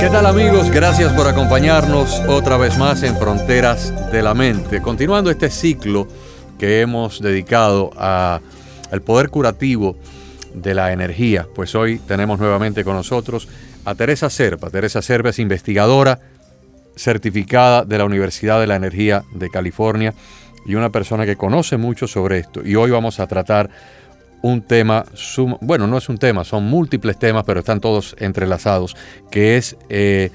¿Qué tal amigos? Gracias por acompañarnos otra vez más en Fronteras de la Mente. Continuando este ciclo que hemos dedicado a el poder curativo de la energía, pues hoy tenemos nuevamente con nosotros a Teresa Serpa. Teresa Serpa es investigadora certificada de la Universidad de la Energía de California y una persona que conoce mucho sobre esto. Y hoy vamos a tratar un tema, bueno, no es un tema, son múltiples temas, pero están todos entrelazados, que es eh,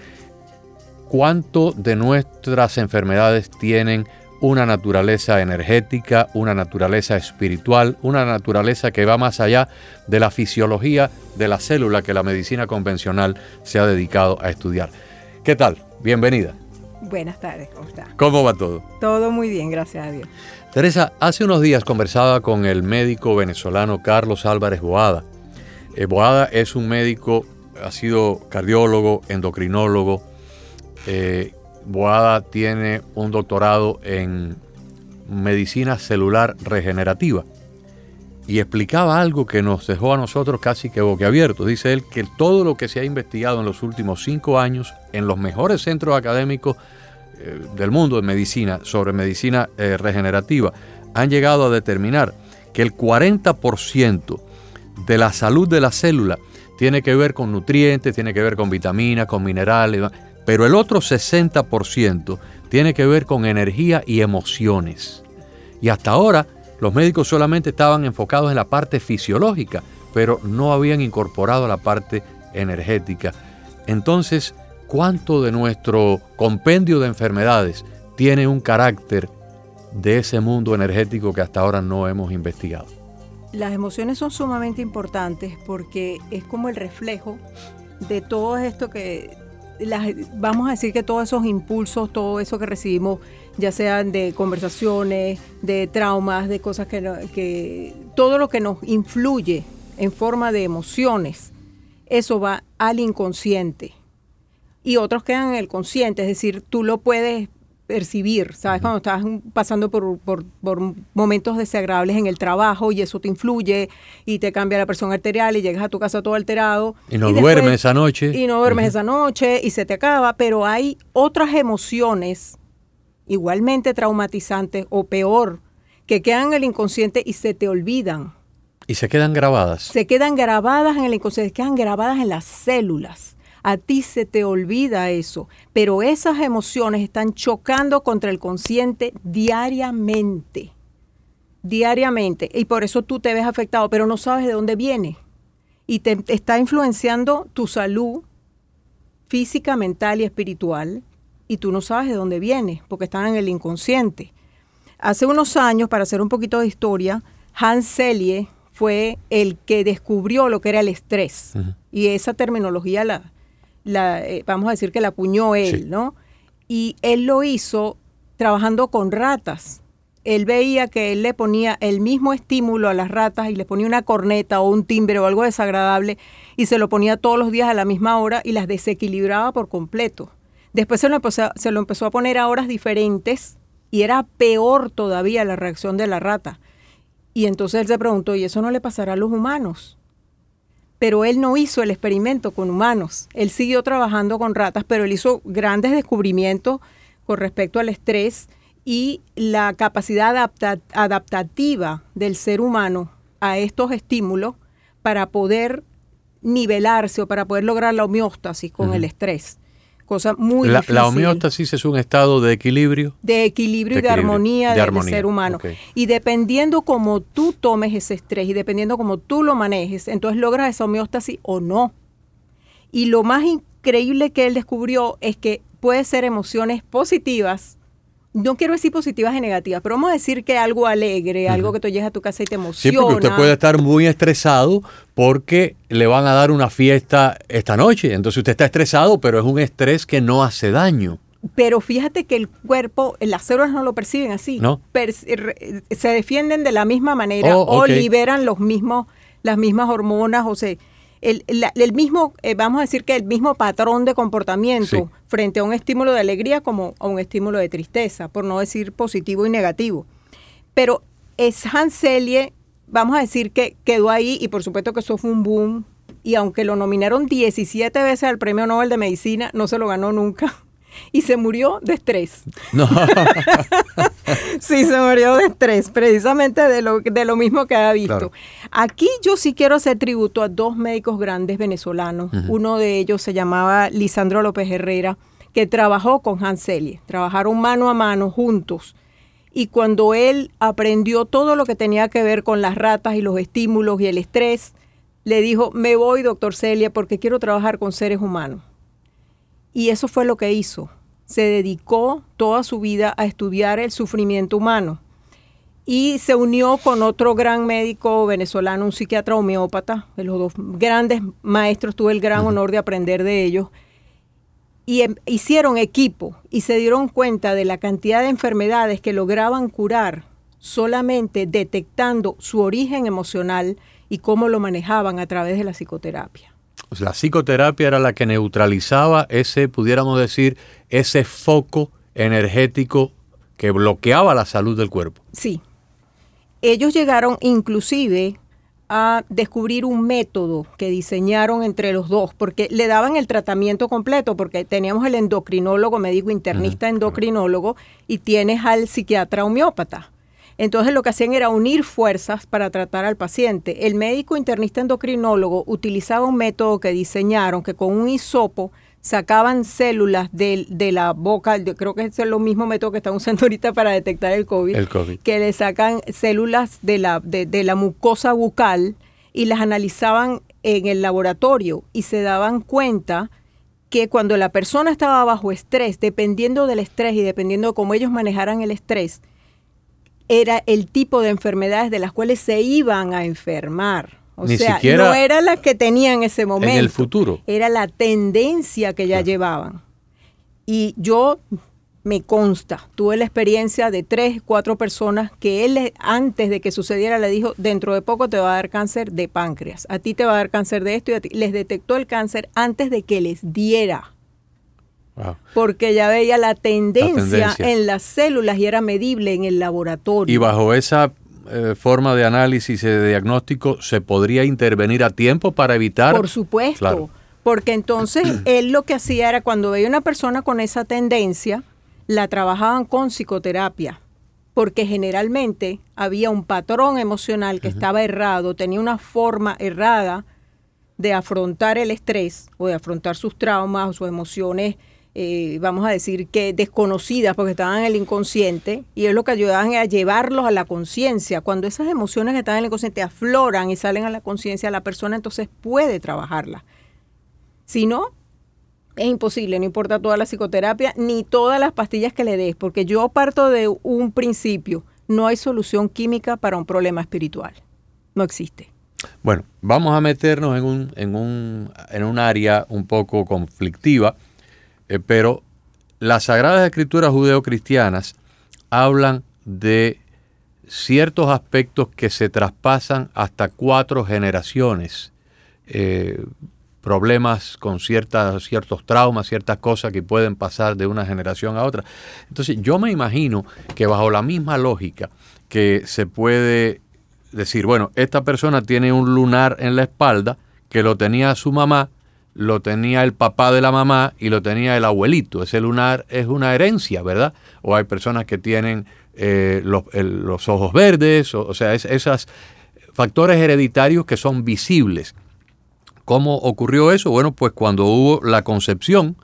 cuánto de nuestras enfermedades tienen una naturaleza energética, una naturaleza espiritual, una naturaleza que va más allá de la fisiología de la célula que la medicina convencional se ha dedicado a estudiar. ¿Qué tal? Bienvenida. Buenas tardes, ¿cómo está? ¿Cómo va todo? Todo muy bien, gracias a Dios. Teresa, hace unos días conversaba con el médico venezolano Carlos Álvarez Boada. Eh, Boada es un médico, ha sido cardiólogo, endocrinólogo. Eh, Boada tiene un doctorado en medicina celular regenerativa y explicaba algo que nos dejó a nosotros casi que boquiabiertos. Dice él que todo lo que se ha investigado en los últimos cinco años en los mejores centros académicos eh, del mundo de medicina sobre medicina eh, regenerativa han llegado a determinar que el 40% de la salud de la célula tiene que ver con nutrientes, tiene que ver con vitaminas, con minerales, pero el otro 60% tiene que ver con energía y emociones. Y hasta ahora los médicos solamente estaban enfocados en la parte fisiológica, pero no habían incorporado la parte energética. Entonces, cuánto de nuestro compendio de enfermedades tiene un carácter de ese mundo energético que hasta ahora no hemos investigado. Las emociones son sumamente importantes porque es como el reflejo de todo esto que, vamos a decir que todos esos impulsos, todo eso que recibimos, ya sean de conversaciones, de traumas, de cosas que, que todo lo que nos influye en forma de emociones, eso va al inconsciente y otros quedan en el consciente, es decir, tú lo puedes percibir, ¿sabes? Cuando estás pasando por, momentos desagradables en el trabajo y eso te influye y te cambia la presión arterial y llegas a tu casa todo alterado. Y no duermes esa noche. Y no duermes esa noche y se te acaba, pero hay otras emociones igualmente traumatizantes o peor que quedan en el inconsciente y se te olvidan. Y se quedan grabadas. Se quedan grabadas en el inconsciente, quedan grabadas en las células a ti se te olvida eso, pero esas emociones están chocando contra el consciente diariamente, diariamente, y por eso tú te ves afectado, pero no sabes de dónde viene, y te, está influenciando tu salud física, mental y espiritual, y tú no sabes de dónde viene, porque están en el inconsciente. Hace unos años, para hacer un poquito de historia, Hans Selye fue el que descubrió lo que era el estrés. Y esa terminología la, eh, vamos a decir que la acuñó él, ¿no? Y él lo hizo trabajando con ratas. Él veía que él le ponía el mismo estímulo a las ratas y les ponía una corneta o un timbre o algo desagradable y se lo ponía todos los días a la misma hora y las desequilibraba por completo. Después se lo empezó, se lo empezó a poner a horas diferentes y era peor todavía la reacción de la rata. Y entonces él se preguntó, ¿y eso no le pasará a los humanos? Pero él no hizo el experimento con humanos. Él siguió trabajando con ratas, pero él hizo grandes descubrimientos con respecto al estrés y la capacidad adaptativa del ser humano a estos estímulos para poder nivelarse o para poder lograr la homeostasis con el estrés. Cosa muy la, difícil. La homeostasis es un estado de equilibrio. De equilibrio y de armonía, del ser humano. Y dependiendo cómo tú tomes ese estrés y dependiendo cómo tú lo manejes, entonces logras esa homeostasis o no. Y lo más increíble que él descubrió es que puede ser emociones positivas no quiero decir positivas y negativas, pero vamos a decir que algo alegre, algo que tú llegas a tu casa y te emociona. Sí, porque usted puede estar muy estresado porque le van a dar una fiesta esta noche. Entonces usted está estresado, pero es un estrés que no hace daño. Pero fíjate que el cuerpo, las células no lo perciben así. No. se defienden de la misma manera Oh, o liberan los mismos, las mismas hormonas, o sea, el, la- el mismo, eh, vamos a decir que el mismo patrón de comportamiento Sí. frente a un estímulo de alegría como a un estímulo de tristeza, por no decir positivo y negativo. Pero es Hanselie, vamos a decir que quedó ahí y por supuesto que eso fue un boom. Y aunque lo nominaron 17 veces al Premio Nobel de Medicina, no se lo ganó nunca. Y se murió de estrés. No. Sí, se murió de estrés, precisamente de lo, de lo mismo que había visto. Claro. Aquí yo sí quiero hacer tributo a dos médicos grandes venezolanos. Uno de ellos se llamaba Lisandro López Herrera, que trabajó con Hanselie. Trabajaron mano a mano juntos. Y cuando él aprendió todo lo que tenía que ver con las ratas y los estímulos y el estrés, le dijo, me voy, doctor Celia, porque quiero trabajar con seres humanos. Y eso fue lo que hizo. Se dedicó toda su vida a estudiar el sufrimiento humano. Y se unió con otro gran médico venezolano, un psiquiatra homeópata. De los dos grandes maestros, tuve el gran honor de aprender de ellos. Y em- hicieron equipo y se dieron cuenta de la cantidad de enfermedades que lograban curar solamente detectando su origen emocional y cómo lo manejaban a través de la psicoterapia. La psicoterapia era la que neutralizaba ese, pudiéramos decir, ese foco energético que bloqueaba la salud del cuerpo. Sí. Ellos llegaron inclusive a descubrir un método que diseñaron entre los dos, porque le daban el tratamiento completo, porque teníamos el endocrinólogo, médico internista endocrinólogo, y tienes al psiquiatra homeópata. Entonces lo que hacían era unir fuerzas para tratar al paciente. El médico internista endocrinólogo utilizaba un método que diseñaron que con un hisopo sacaban células de, de la boca, yo creo que es lo mismo método que están usando ahorita para detectar el COVID, El COVID. que le sacan células de la, de, de la mucosa bucal y las analizaban en el laboratorio y se daban cuenta que cuando la persona estaba bajo estrés, dependiendo del estrés y dependiendo de cómo ellos manejaran el estrés, era el tipo de enfermedades de las cuales se iban a enfermar. O Ni sea, siquiera no era la que tenían en ese momento. En el futuro. Era la tendencia que ya Claro. llevaban. Y yo me consta, tuve la experiencia de tres, cuatro personas que él antes de que sucediera le dijo, dentro de poco te va a dar cáncer de páncreas, a ti te va a dar cáncer de esto y a ti. Les detectó el cáncer antes de que les diera, Wow. porque ya veía la tendencia, tendencia. en las células y era medible en el laboratorio. Y bajo esa eh, forma de análisis y de diagnóstico, ¿se podría intervenir a tiempo para evitar? Por supuesto. Claro. Porque entonces él lo que hacía era cuando veía una persona con esa tendencia, la trabajaban con psicoterapia. Porque generalmente había un patrón emocional que estaba errado, tenía una forma errada de afrontar el estrés o de afrontar sus traumas o sus emociones, eh, vamos a decir que desconocidas porque estaban en el inconsciente y es lo que ayudaban a llevarlos a la conciencia. Cuando esas emociones que están en el inconsciente afloran y salen a la conciencia, la persona entonces puede trabajarlas. Si no, es imposible, no importa toda la psicoterapia ni todas las pastillas que le des, porque yo parto de un principio, no hay solución química para un problema espiritual. No existe. Bueno, vamos a meternos en un, en un, en un área un poco conflictiva, eh, pero las Sagradas Escrituras judeocristianas hablan de ciertos aspectos que se traspasan hasta cuatro generaciones. Eh, problemas con ciertas, ciertos traumas, ciertas cosas que pueden pasar de una generación a otra. Entonces yo me imagino que bajo la misma lógica que se puede decir, bueno, esta persona tiene un lunar en la espalda que lo tenía su mamá, lo tenía el papá de la mamá y lo tenía el abuelito. Ese lunar es una herencia, ¿verdad? O hay personas que tienen eh, los, el- los ojos verdes, o, sea, es- esos factores hereditarios que son visibles. ¿Cómo ocurrió eso? Bueno, pues cuando hubo la concepción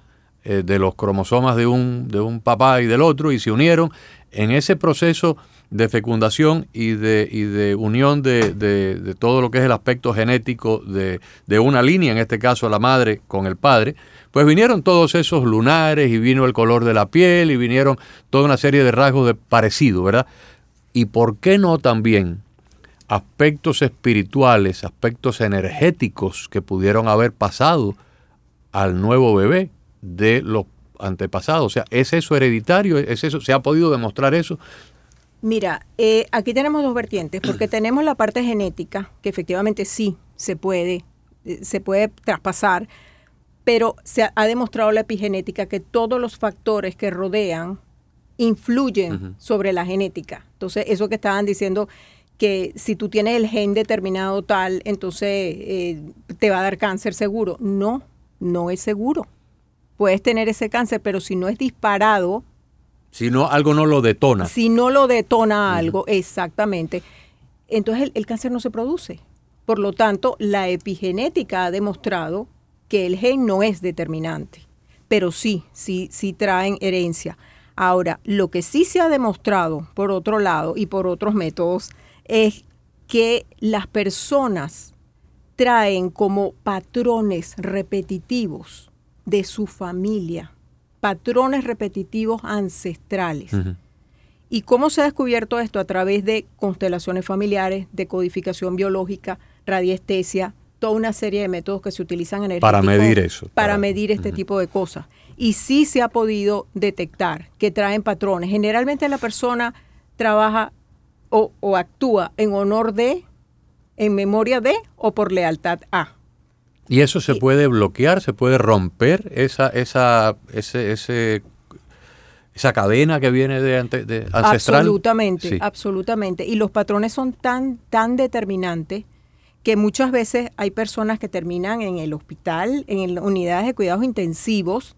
eh, de los cromosomas de un, de un papá y del otro y se unieron en ese proceso de fecundación y de, y de unión de, de, todo lo que es el aspecto genético de, de, una línea, en este caso la madre con el padre, pues vinieron todos esos lunares y vino el color de la piel y vinieron toda una serie de rasgos de parecido, ¿verdad? Y por qué no también aspectos espirituales, aspectos energéticos que pudieron haber pasado al nuevo bebé de los antepasados. O sea, ¿es eso hereditario? ¿Es eso? ¿Se ha podido demostrar eso? Mira, eh, aquí tenemos dos vertientes, porque tenemos la parte genética, que efectivamente sí se puede, eh, se puede traspasar, pero se ha, demostrado la epigenética que todos los factores que rodean influyen sobre la genética. Entonces, eso que estaban diciendo que si tú tienes el gen determinado tal, entonces eh, te va a dar cáncer seguro. No, no es seguro. Puedes tener ese cáncer, pero si no es disparado. Si no, algo no lo detona. Si no lo detona algo, exactamente. Entonces el, el cáncer no se produce. Por lo tanto, la epigenética ha demostrado que el gen no es determinante, pero sí, sí, sí traen herencia. Ahora, lo que sí se ha demostrado, por otro lado, y por otros métodos, es que las personas traen como patrones repetitivos de su familia, patrones repetitivos ancestrales. ¿Y cómo se ha descubierto esto? A través de constelaciones familiares, de codificación biológica, radiestesia, toda una serie de métodos que se utilizan en el para medir eso para, medir este tipo de cosas. Y sí se ha podido detectar que traen patrones. Generalmente la persona trabaja o, actúa en honor de en memoria de o por lealtad a y eso se puede bloquear se puede romper esa esa ese, ese esa cadena que viene de, de ancestral. Absolutamente absolutamente. Y los patrones son tan tan determinantes que muchas veces hay personas que terminan en el hospital, en unidades de cuidados intensivos,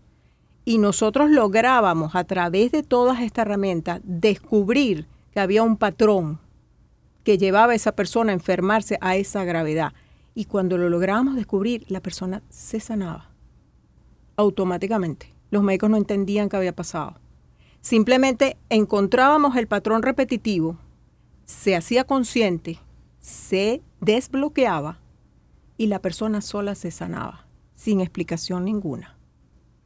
y nosotros lográbamos a través de todas estas herramientas descubrir que había un patrón que llevaba a esa persona a enfermarse a esa gravedad. Y cuando lo lográbamos descubrir, la persona se sanaba automáticamente. Los médicos no entendían qué había pasado. Simplemente encontrábamos el patrón repetitivo, se hacía consciente se desbloqueaba y la persona sola se sanaba, sin explicación ninguna.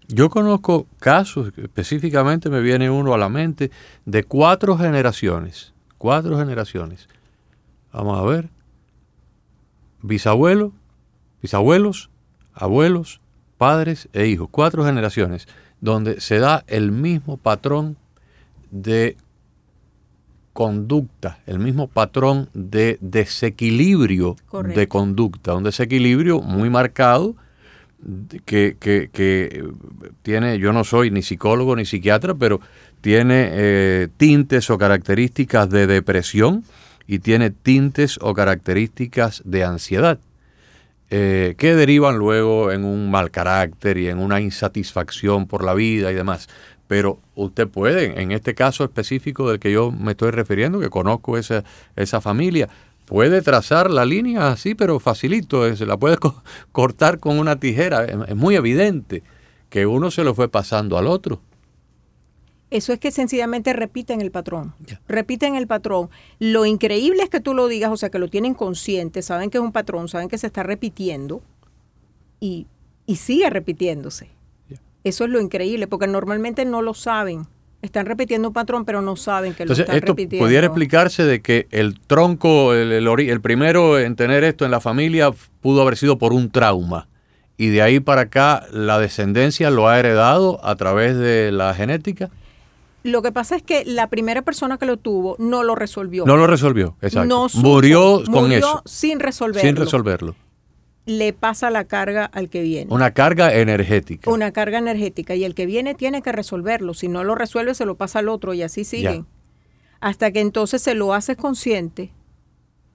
Yo conozco casos, específicamente me viene uno a la mente, de cuatro generaciones. Cuatro generaciones. Vamos a ver. Bisabuelo, bisabuelos, abuelos, padres e hijos. Cuatro generaciones donde se da el mismo patrón de conducta, el mismo patrón de desequilibrio de conducta, un desequilibrio muy marcado que, que, tiene, yo no soy ni psicólogo ni psiquiatra, pero tiene eh, tintes o características de depresión y tiene tintes o características de ansiedad. Eh, que derivan luego en un mal carácter y en una insatisfacción por la vida y demás pero usted puede, en este caso específico del que yo me estoy refiriendo, que conozco esa, esa familia, puede trazar la línea así, pero facilito, se la puede cortar con una tijera. Es, muy evidente que uno se lo fue pasando al otro. Eso es que sencillamente repiten el patrón. Repiten el patrón. Lo increíble es que tú lo digas, o sea, que lo tienen consciente, saben que es un patrón, saben que se está repitiendo y, y sigue repitiéndose. Eso es lo increíble, porque normalmente no lo saben. Están repitiendo un patrón, pero no saben que lo están esto repitiendo. Pudiera explicarse de que el tronco, el, el, primero en tener esto en la familia, pudo haber sido por un trauma. Y de ahí para acá, la descendencia lo ha heredado a través de la genética. Lo que pasa es que la primera persona que lo tuvo no lo resolvió. No lo resolvió, exacto. murió con eso. Sin resolverlo. Sin resolverlo le pasa la carga al que viene. Una carga energética. Una carga energética. Y el que viene tiene que resolverlo. Si no lo resuelve, se lo pasa al otro y así sigue. Hasta que entonces se lo haces consciente,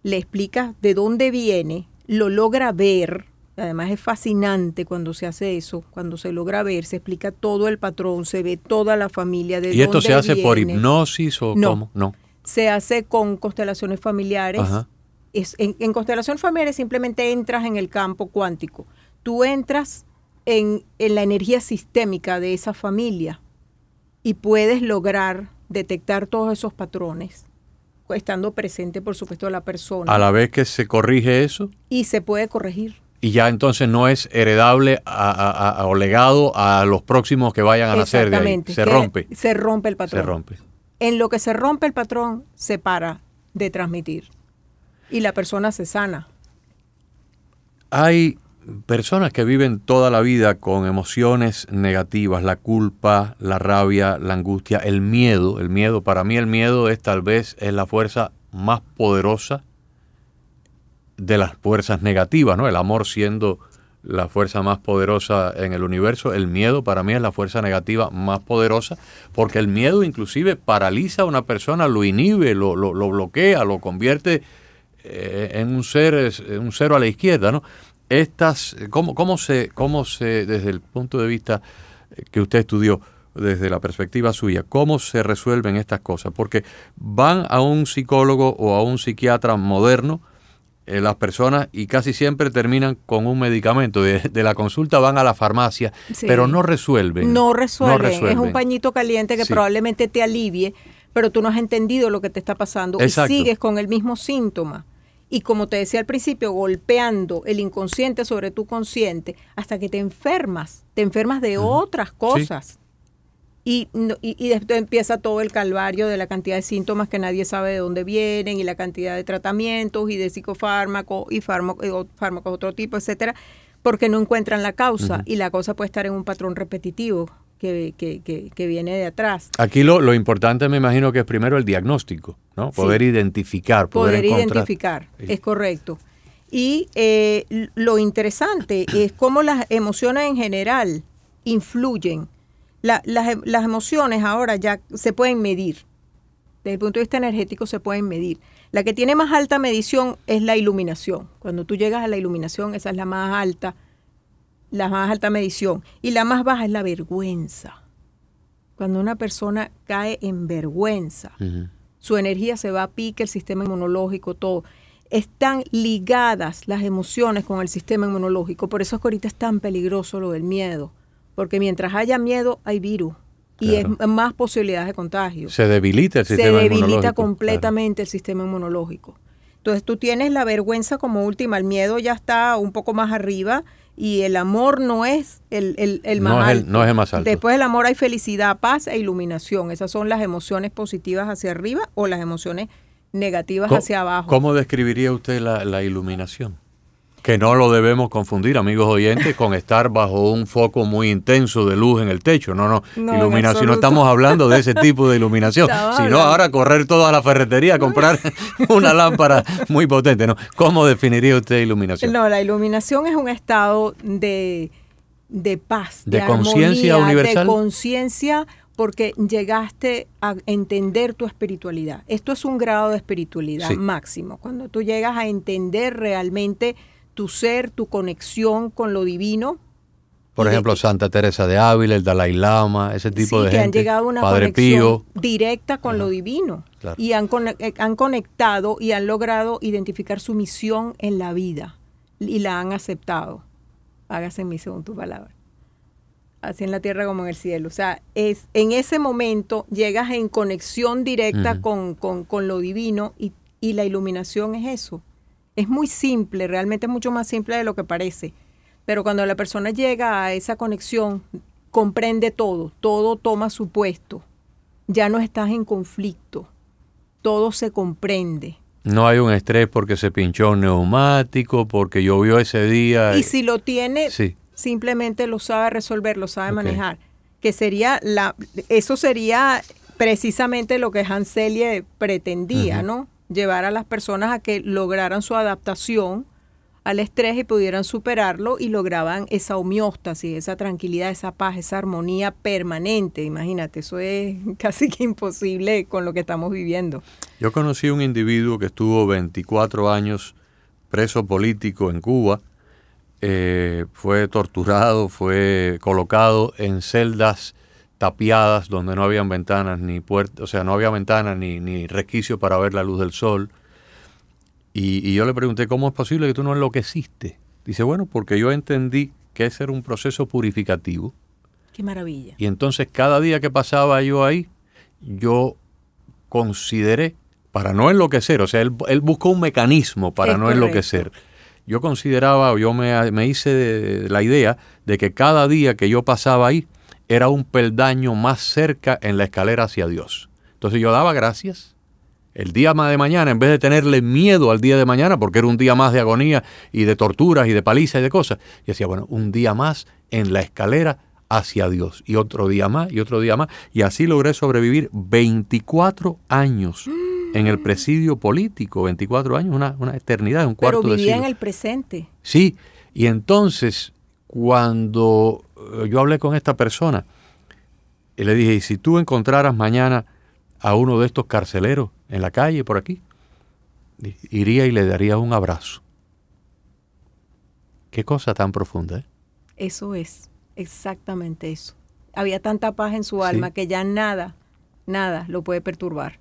le explicas de dónde viene, lo logra ver. Además es fascinante cuando se hace eso, cuando se logra ver, se explica todo el patrón, se ve toda la familia de ¿Y esto se hace por hipnosis o cómo? No. Se hace con constelaciones familiares. Ajá en, constelación familiar simplemente entras en el campo cuántico. Tú entras en, en la energía sistémica de esa familia y puedes lograr detectar todos esos patrones estando presente, por supuesto, la persona. A la vez que se corrige eso. Y se puede corregir. Y ya entonces no es heredable a, o legado a los próximos que vayan a nacer de ahí. Se rompe. Se rompe el patrón. Se rompe. En lo que se rompe el patrón, se para de transmitir. Y la persona se sana. Hay personas que viven toda la vida con emociones negativas, la culpa, la rabia, la angustia, el miedo. El miedo, para mí el miedo es tal vez es la fuerza más poderosa de las fuerzas negativas, ¿no? El amor siendo la fuerza más poderosa en el universo, el miedo para mí es la fuerza negativa más poderosa, porque el miedo inclusive paraliza a una persona, lo inhibe, lo, lo, bloquea, lo convierte eh, en un ser, un cero a la izquierda, ¿no? estas, ¿cómo, cómo, se, cómo se, desde el punto de vista que usted estudió, desde la perspectiva suya, cómo se resuelven estas cosas? Porque van a un psicólogo o a un psiquiatra moderno eh, las personas y casi siempre terminan con un medicamento. De, la consulta van a la farmacia, pero no resuelven. No resuelven. Es un pañito caliente que probablemente te alivie, pero tú no has entendido lo que te está pasando y sigues con el mismo síntoma y como te decía al principio, golpeando el inconsciente sobre tu consciente hasta que te enfermas, te enfermas de otras cosas. Y, y, después empieza todo el calvario de la cantidad de síntomas que nadie sabe de dónde vienen y la cantidad de tratamientos y de psicofármacos y fármacos, fármacos de otro tipo, etcétera, porque no encuentran la causa y la cosa puede estar en un patrón repetitivo que, viene de atrás. Aquí lo, lo, importante me imagino que es primero el diagnóstico, ¿no? Poder identificar, poder, identificar, es correcto. Y eh, lo interesante es cómo las emociones en general influyen. Las, las emociones ahora ya se pueden medir. Desde el punto de vista energético se pueden medir. La que tiene más alta medición es la iluminación. Cuando tú llegas a la iluminación, esa es la más alta la más alta medición. Y la más baja es la vergüenza. Cuando una persona cae en vergüenza, su energía se va a pique, el sistema inmunológico, todo. Están ligadas las emociones con el sistema inmunológico. Por eso es que ahorita es tan peligroso lo del miedo. Porque mientras haya miedo, hay virus. Y es más posibilidades de contagio. Se debilita el sistema inmunológico. Se debilita completamente el sistema inmunológico. Entonces tú tienes la vergüenza como última, el miedo ya está un poco más arriba y el amor no es el, el, más no alto. Es el, no es el más alto. Después del amor hay felicidad, paz e iluminación. Esas son las emociones positivas hacia arriba o las emociones negativas hacia abajo. ¿Cómo describiría usted la, la iluminación? Que no lo debemos confundir, amigos oyentes, con estar bajo un foco muy intenso de luz en el techo. No, no, iluminación, no estamos hablando de ese tipo de iluminación, sino ahora correr toda la ferretería a comprar una lámpara muy potente. ¿no? ¿Cómo definiría usted iluminación? No, la iluminación es un estado de, paz, de, conciencia universal. De conciencia porque llegaste a entender tu espiritualidad. Esto es un grado de espiritualidad máximo. Cuando tú llegas a entender realmente tu ser, tu conexión con lo divino. Por ejemplo, Santa Teresa de Ávila, el Dalai Lama, ese tipo de que gente. han llegado a una conexión directa con lo divino y han, eh, han conectado y han logrado identificar su misión en la vida y la han aceptado. Hágase en mi según tu palabra. Así en la tierra como en el cielo. O sea, es, en ese momento llegas en conexión directa con, con, lo divino y, y la iluminación es eso es muy simple, realmente es mucho más simple de lo que parece. Pero cuando la persona llega a esa conexión, comprende todo, todo toma su puesto. Ya no estás en conflicto, todo se comprende. No hay un estrés porque se pinchó un neumático, porque llovió ese día. Y si lo tiene, simplemente lo sabe resolver, lo sabe manejar. Que sería la, eso sería precisamente lo que Hanselie pretendía, ¿no? Llevar a las personas a que lograran su adaptación al estrés y pudieran superarlo y lograban esa homeostasis, esa tranquilidad, esa paz, esa armonía permanente. Imagínate, eso es casi que imposible con lo que estamos viviendo. Yo conocí un individuo que estuvo 24 años preso político en Cuba, eh, fue torturado, fue colocado en celdas tapiadas donde no habían ventanas ni puertas, o sea, no había ventanas ni, ni resquicio para ver la luz del sol. Y, yo le pregunté, ¿cómo es posible que tú no enloqueciste? Dice, bueno, porque yo entendí que ese era un proceso purificativo. Qué maravilla. Y entonces cada día que pasaba yo ahí, yo consideré, para no enloquecer, o sea, él, él buscó un mecanismo para Es no correcto. enloquecer. Yo consideraba, o yo me, me hice de- la idea de que cada día que yo pasaba ahí era un peldaño más cerca en la escalera hacia Dios. Entonces yo daba gracias. El día más de mañana, en vez de tenerle miedo al día de mañana, porque era un día más de agonía y de torturas y de palizas y de cosas, yo decía, bueno, un día más en la escalera hacia Dios. Y otro día más, y otro día más. Y así logré sobrevivir 24 años en el presidio político. 24 años, una, una eternidad, un Pero cuarto de vivía siglo. en el presente. Sí, y entonces cuando yo hablé con esta persona, y le dije, ¿y si tú encontraras mañana a uno de estos carceleros en la calle por aquí? Iría y le daría un abrazo. Qué cosa tan profunda, ¿eh? Eso es, exactamente eso. Había tanta paz en su Sí. alma que ya nada, nada lo puede perturbar.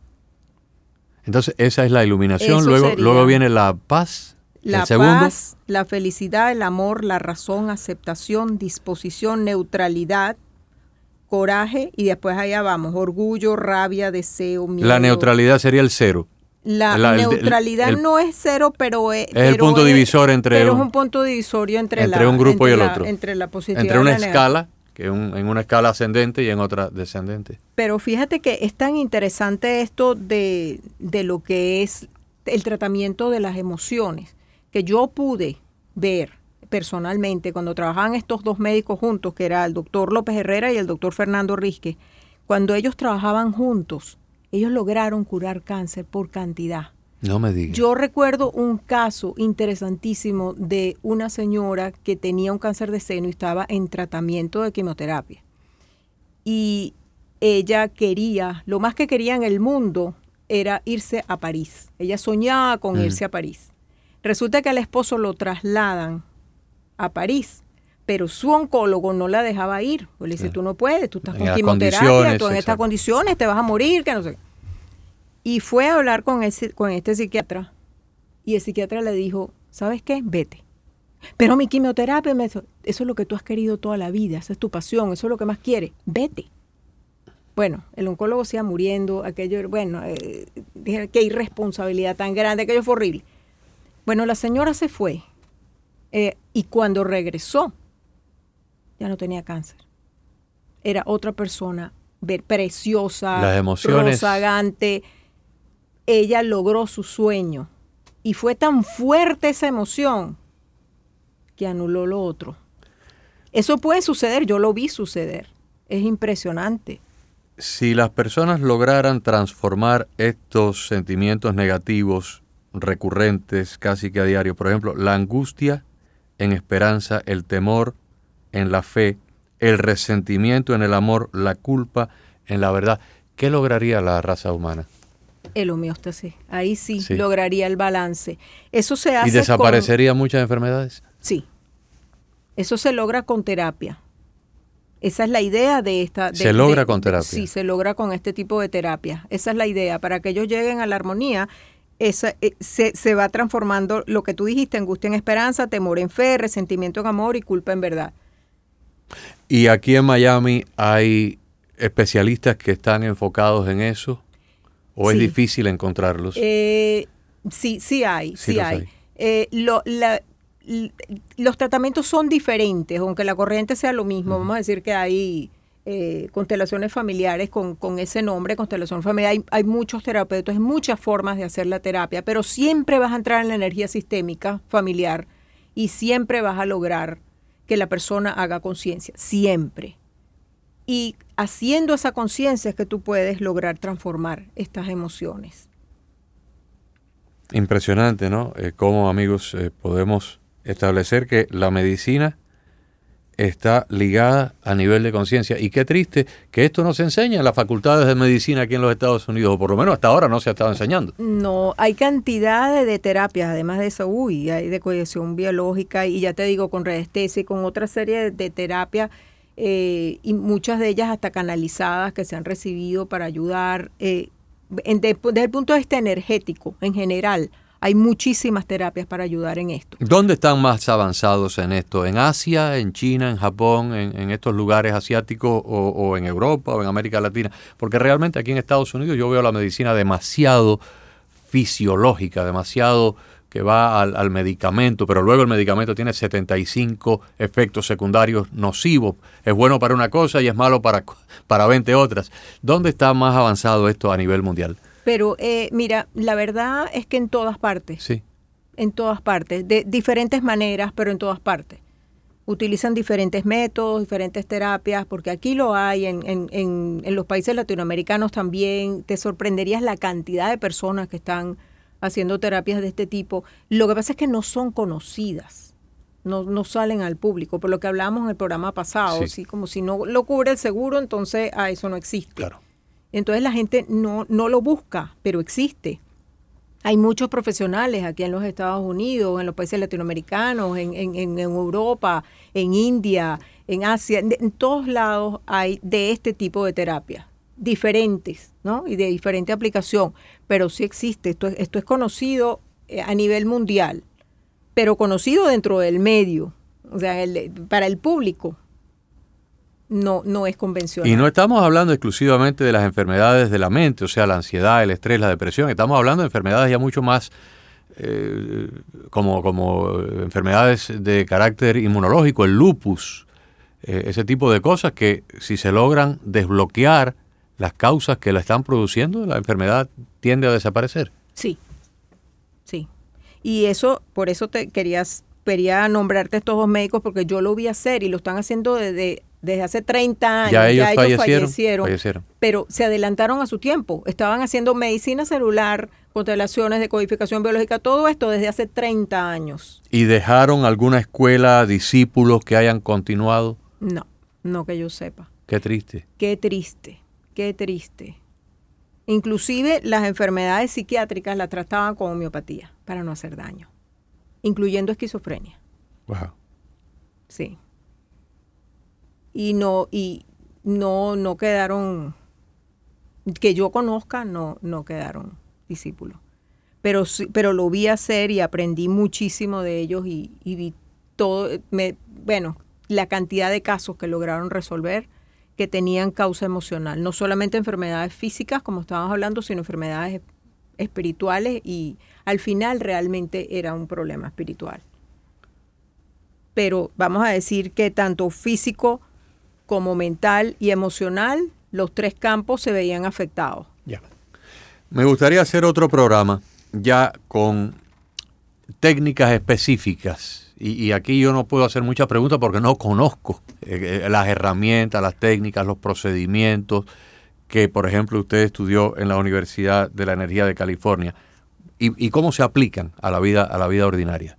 Entonces esa es la iluminación, Eso luego, sería luego viene la paz, La el paz, la felicidad, el amor, la razón, aceptación, disposición, neutralidad, coraje y después allá vamos, orgullo, rabia, deseo, miedo. la neutralidad sería el cero. La la- el- neutralidad el- no es cero, pero es, Es el pero punto divisor entre pero un- es un punto divisorio entre, entre la, un grupo y entre el la- otro. entre la positividad Entre y una la negativa. escala, que un- en una escala ascendente y en otra descendente. Pero fíjate que es tan interesante esto de, de lo que es el tratamiento de las emociones, que yo pude ver personalmente cuando trabajaban estos dos médicos juntos, que era el doctor López Herrera y el doctor Fernando Risque, cuando ellos trabajaban juntos, ellos lograron curar cáncer por cantidad. No me digas. Yo recuerdo un caso interesantísimo de una señora que tenía un cáncer de seno y estaba en tratamiento de quimioterapia. Y ella quería, lo más que quería en el mundo era irse a París. Ella soñaba con Mm. irse a París. Resulta que al esposo lo trasladan a París, pero su oncólogo no la dejaba ir. Pues le dice, Claro. tú no puedes, tú estás En con quimioterapia, tú en estas condiciones te vas a morir, que no sé. Y fue a hablar con, ese, con este psiquiatra y el psiquiatra le dijo, ¿sabes qué? Vete. Pero mi quimioterapia, me dijo, eso es lo que tú has querido toda la vida, esa es tu pasión, eso es lo que más quieres, vete. Bueno, el oncólogo se iba muriendo, aquello, bueno, eh, dije, qué irresponsabilidad tan grande, aquello fue horrible. Bueno, la señora se fue eh, y cuando regresó, ya no tenía cáncer. Era otra persona, preciosa, Las emociones. rozagante. Ella logró su sueño y fue tan fuerte esa emoción que anuló lo otro. Eso puede suceder, yo lo vi suceder. Es impresionante. Si las personas lograran transformar estos sentimientos negativos recurrentes casi que a diario, por ejemplo, la angustia en esperanza, el temor en la fe, el resentimiento en el amor, la culpa en la verdad, ¿qué lograría la raza humana? El homeostasis, ahí sí, Sí. lograría el balance. Eso se hace ¿Y desaparecerían muchas enfermedades? sí. Eso se logra con terapia. Esa es la idea de esta. de- Se logra de- con terapia. sí, se logra con este tipo de terapia. Esa es la idea. Para que ellos lleguen a la armonía, esa, eh, se, se va transformando lo que tú dijiste, angustia en esperanza, temor en fe, resentimiento en amor y culpa en verdad. ¿Y aquí en Miami hay especialistas que están enfocados en eso? ¿O es difícil encontrarlos? Eh, sí, sí hay, Sí hay. hay. Eh, lo- la- l- los tratamientos son diferentes, aunque la corriente sea lo mismo. Vamos a decir que hay eh, constelaciones familiares con, con ese nombre, constelación familiar. Hay, hay muchos terapeutas, muchas formas de hacer la terapia, pero siempre vas a entrar en la energía sistémica familiar y siempre vas a lograr que la persona haga conciencia, siempre. Y haciendo esa conciencia es que tú puedes lograr transformar estas emociones. Impresionante, ¿no? Eh, cómo, amigos, eh, podemos establecer que la medicina está ligada a nivel de conciencia. Y qué triste que esto no se enseña en las facultades de medicina aquí en los Estados Unidos, o por lo menos hasta ahora no se ha estado enseñando. No, hay cantidad de, terapias, además de eso, uy, hay de cohesión biológica y ya te digo, con radiestesia y con otra serie de, terapias eh, y muchas de ellas hasta canalizadas que se han recibido para ayudar eh, en- de- desde el punto de vista energético en general Hay muchísimas terapias para ayudar en esto. ¿Dónde están más avanzados en esto? ¿En Asia, en China, en Japón, en, estos lugares asiáticos o, en Europa o en América Latina? Porque realmente aquí en Estados Unidos yo veo la medicina demasiado fisiológica, demasiado que va al, medicamento, pero luego el medicamento tiene 75 efectos secundarios nocivos. Es bueno para una cosa y es malo para, para 20 otras. ¿Dónde está más avanzado esto a nivel mundial? Pero eh, mira, la verdad es que en todas partes. Sí. En todas partes, de diferentes maneras, pero en todas partes. Utilizan diferentes métodos, diferentes terapias, porque aquí lo hay, en, en, en los países latinoamericanos también. Te sorprenderías la cantidad de personas que están haciendo terapias de este tipo. Lo que pasa es que no son conocidas, no, no salen al público, por lo que hablábamos en el programa pasado, sí. como si no lo cubre el seguro, entonces a eso no existe. Claro. Entonces la gente no, no lo busca, pero existe. Hay muchos profesionales aquí en los Estados Unidos, en los países latinoamericanos, en, en, Europa, en India, en Asia, en, todos lados hay de este tipo de terapia, diferentes, ¿no? Y de diferente aplicación, pero sí existe. Esto, esto es conocido eh, a nivel mundial, pero conocido dentro del medio, o sea, para el público no, no es convencional. Y no estamos hablando exclusivamente de las enfermedades de la mente, o sea, la ansiedad, el estrés, la depresión, estamos hablando de enfermedades ya mucho más eh, como, como enfermedades de carácter inmunológico, el lupus, eh, ese tipo de cosas que si se logran desbloquear las causas que la están produciendo, la enfermedad tiende a desaparecer. Sí, sí. Y eso, por eso te querías quería nombrarte estos dos médicos porque yo lo vi hacer y lo están haciendo desde desde hace 30 años. Ya ellos, fallecieron, pero se adelantaron a su tiempo. Estaban haciendo medicina celular, constelaciones de codificación biológica, todo esto desde hace 30 años. ¿Y dejaron alguna escuela, discípulos que hayan continuado? No, no que yo sepa. Qué triste. Qué triste, qué triste. Inclusive las enfermedades psiquiátricas las trataban con homeopatía para no hacer daño, incluyendo esquizofrenia. Wow. Sí y no, y no, no quedaron, que yo conozca, no, no quedaron discípulos. Pero, pero lo vi hacer y aprendí muchísimo de ellos y, vi todo, me, bueno, la cantidad de casos que lograron resolver que tenían causa emocional, no solamente enfermedades físicas, como estábamos hablando, sino enfermedades espirituales y al final realmente era un problema espiritual. Pero vamos a decir que tanto físico como mental y emocional, los tres campos se veían afectados. Ya. Me gustaría hacer otro programa ya con técnicas específicas. Y, aquí yo no puedo hacer muchas preguntas porque no conozco eh, eh, las herramientas, las técnicas, los procedimientos que, por ejemplo, usted estudió en la Universidad de la Energía de California y, cómo se aplican a la vida, a la vida ordinaria.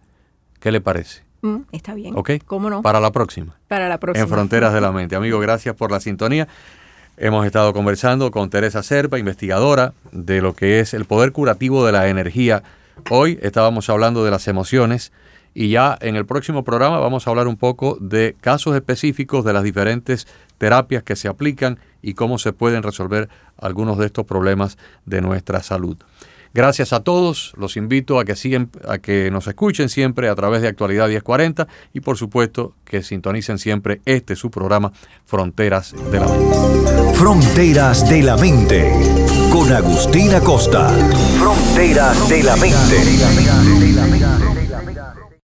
¿Qué le parece? Mm, está bien. ¿Ok? ¿Cómo no? Para la próxima. Para la próxima. En Fronteras de la Mente. Amigo, gracias por la sintonía. Hemos estado conversando con Teresa Serpa, investigadora de lo que es el poder curativo de la energía. Hoy estábamos hablando de las emociones y ya en el próximo programa vamos a hablar un poco de casos específicos de las diferentes terapias que se aplican y cómo se pueden resolver algunos de estos problemas de nuestra salud. Gracias a todos, los invito a que siguen, a que nos escuchen siempre a través de Actualidad 1040 y por supuesto que sintonicen siempre este su programa Fronteras de la Mente. Fronteras de la Mente con Agustina Costa. Fronteras de la Mente.